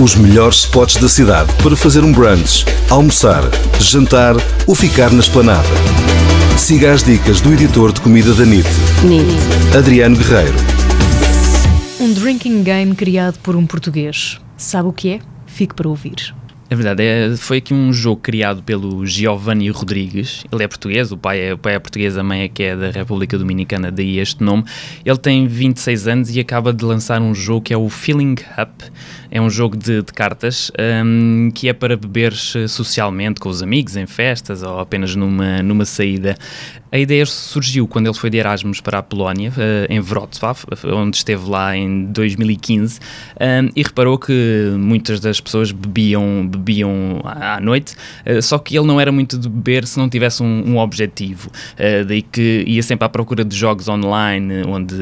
Os melhores spots da cidade para fazer um brunch, almoçar, jantar ou ficar na esplanada. Siga as dicas do editor de comida da NIT, NIT. Adriano Guerreiro. Um drinking game criado por um português. Sabe o que é? Fique para ouvir. É verdade, é, foi aqui um jogo criado pelo Giovanni Rodrigues. Ele é português, o pai é, o pai é português, a mãe é que é da República Dominicana, daí este nome. Ele tem 26 anos e acaba de lançar um jogo que é o Feeling Up. É um jogo de, de cartas um, que é para beberes socialmente com os amigos, em festas ou apenas numa, numa saída. A ideia surgiu quando ele foi de Erasmus para a Polónia, uh, em Wrocław, onde esteve lá em 2015, um, e reparou que muitas das pessoas bebiam, bebiam à noite, uh, só que ele não era muito de beber se não tivesse um, um objetivo. Daí que ia sempre à procura de jogos online onde,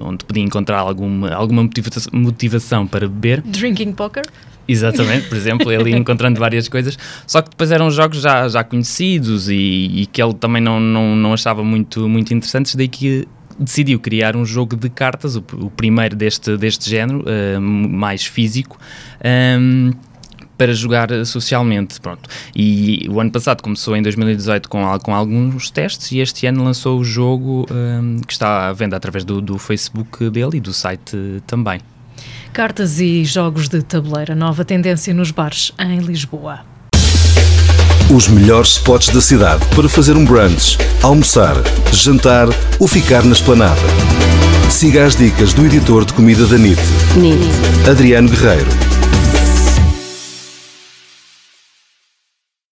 onde podia encontrar alguma, alguma motivação para beber. Drinking poker? Exatamente, por exemplo, ele encontrando várias coisas, só que depois eram jogos já, já conhecidos e, e que ele também não, não, não achava muito, muito interessantes, daí que decidiu criar um jogo de cartas, o, o primeiro deste, deste género, uh, mais físico. Um, para jogar socialmente, pronto. E o ano passado começou em 2018 com, com alguns testes e este ano lançou o jogo um, que está à venda através do, do Facebook dele e do site também. Cartas e jogos de tabuleira, nova tendência nos bares em Lisboa. Os melhores spots da cidade para fazer um brunch, almoçar, jantar ou ficar na esplanada. Siga as dicas do editor de comida da NIT, NIT. Adriano Guerreiro.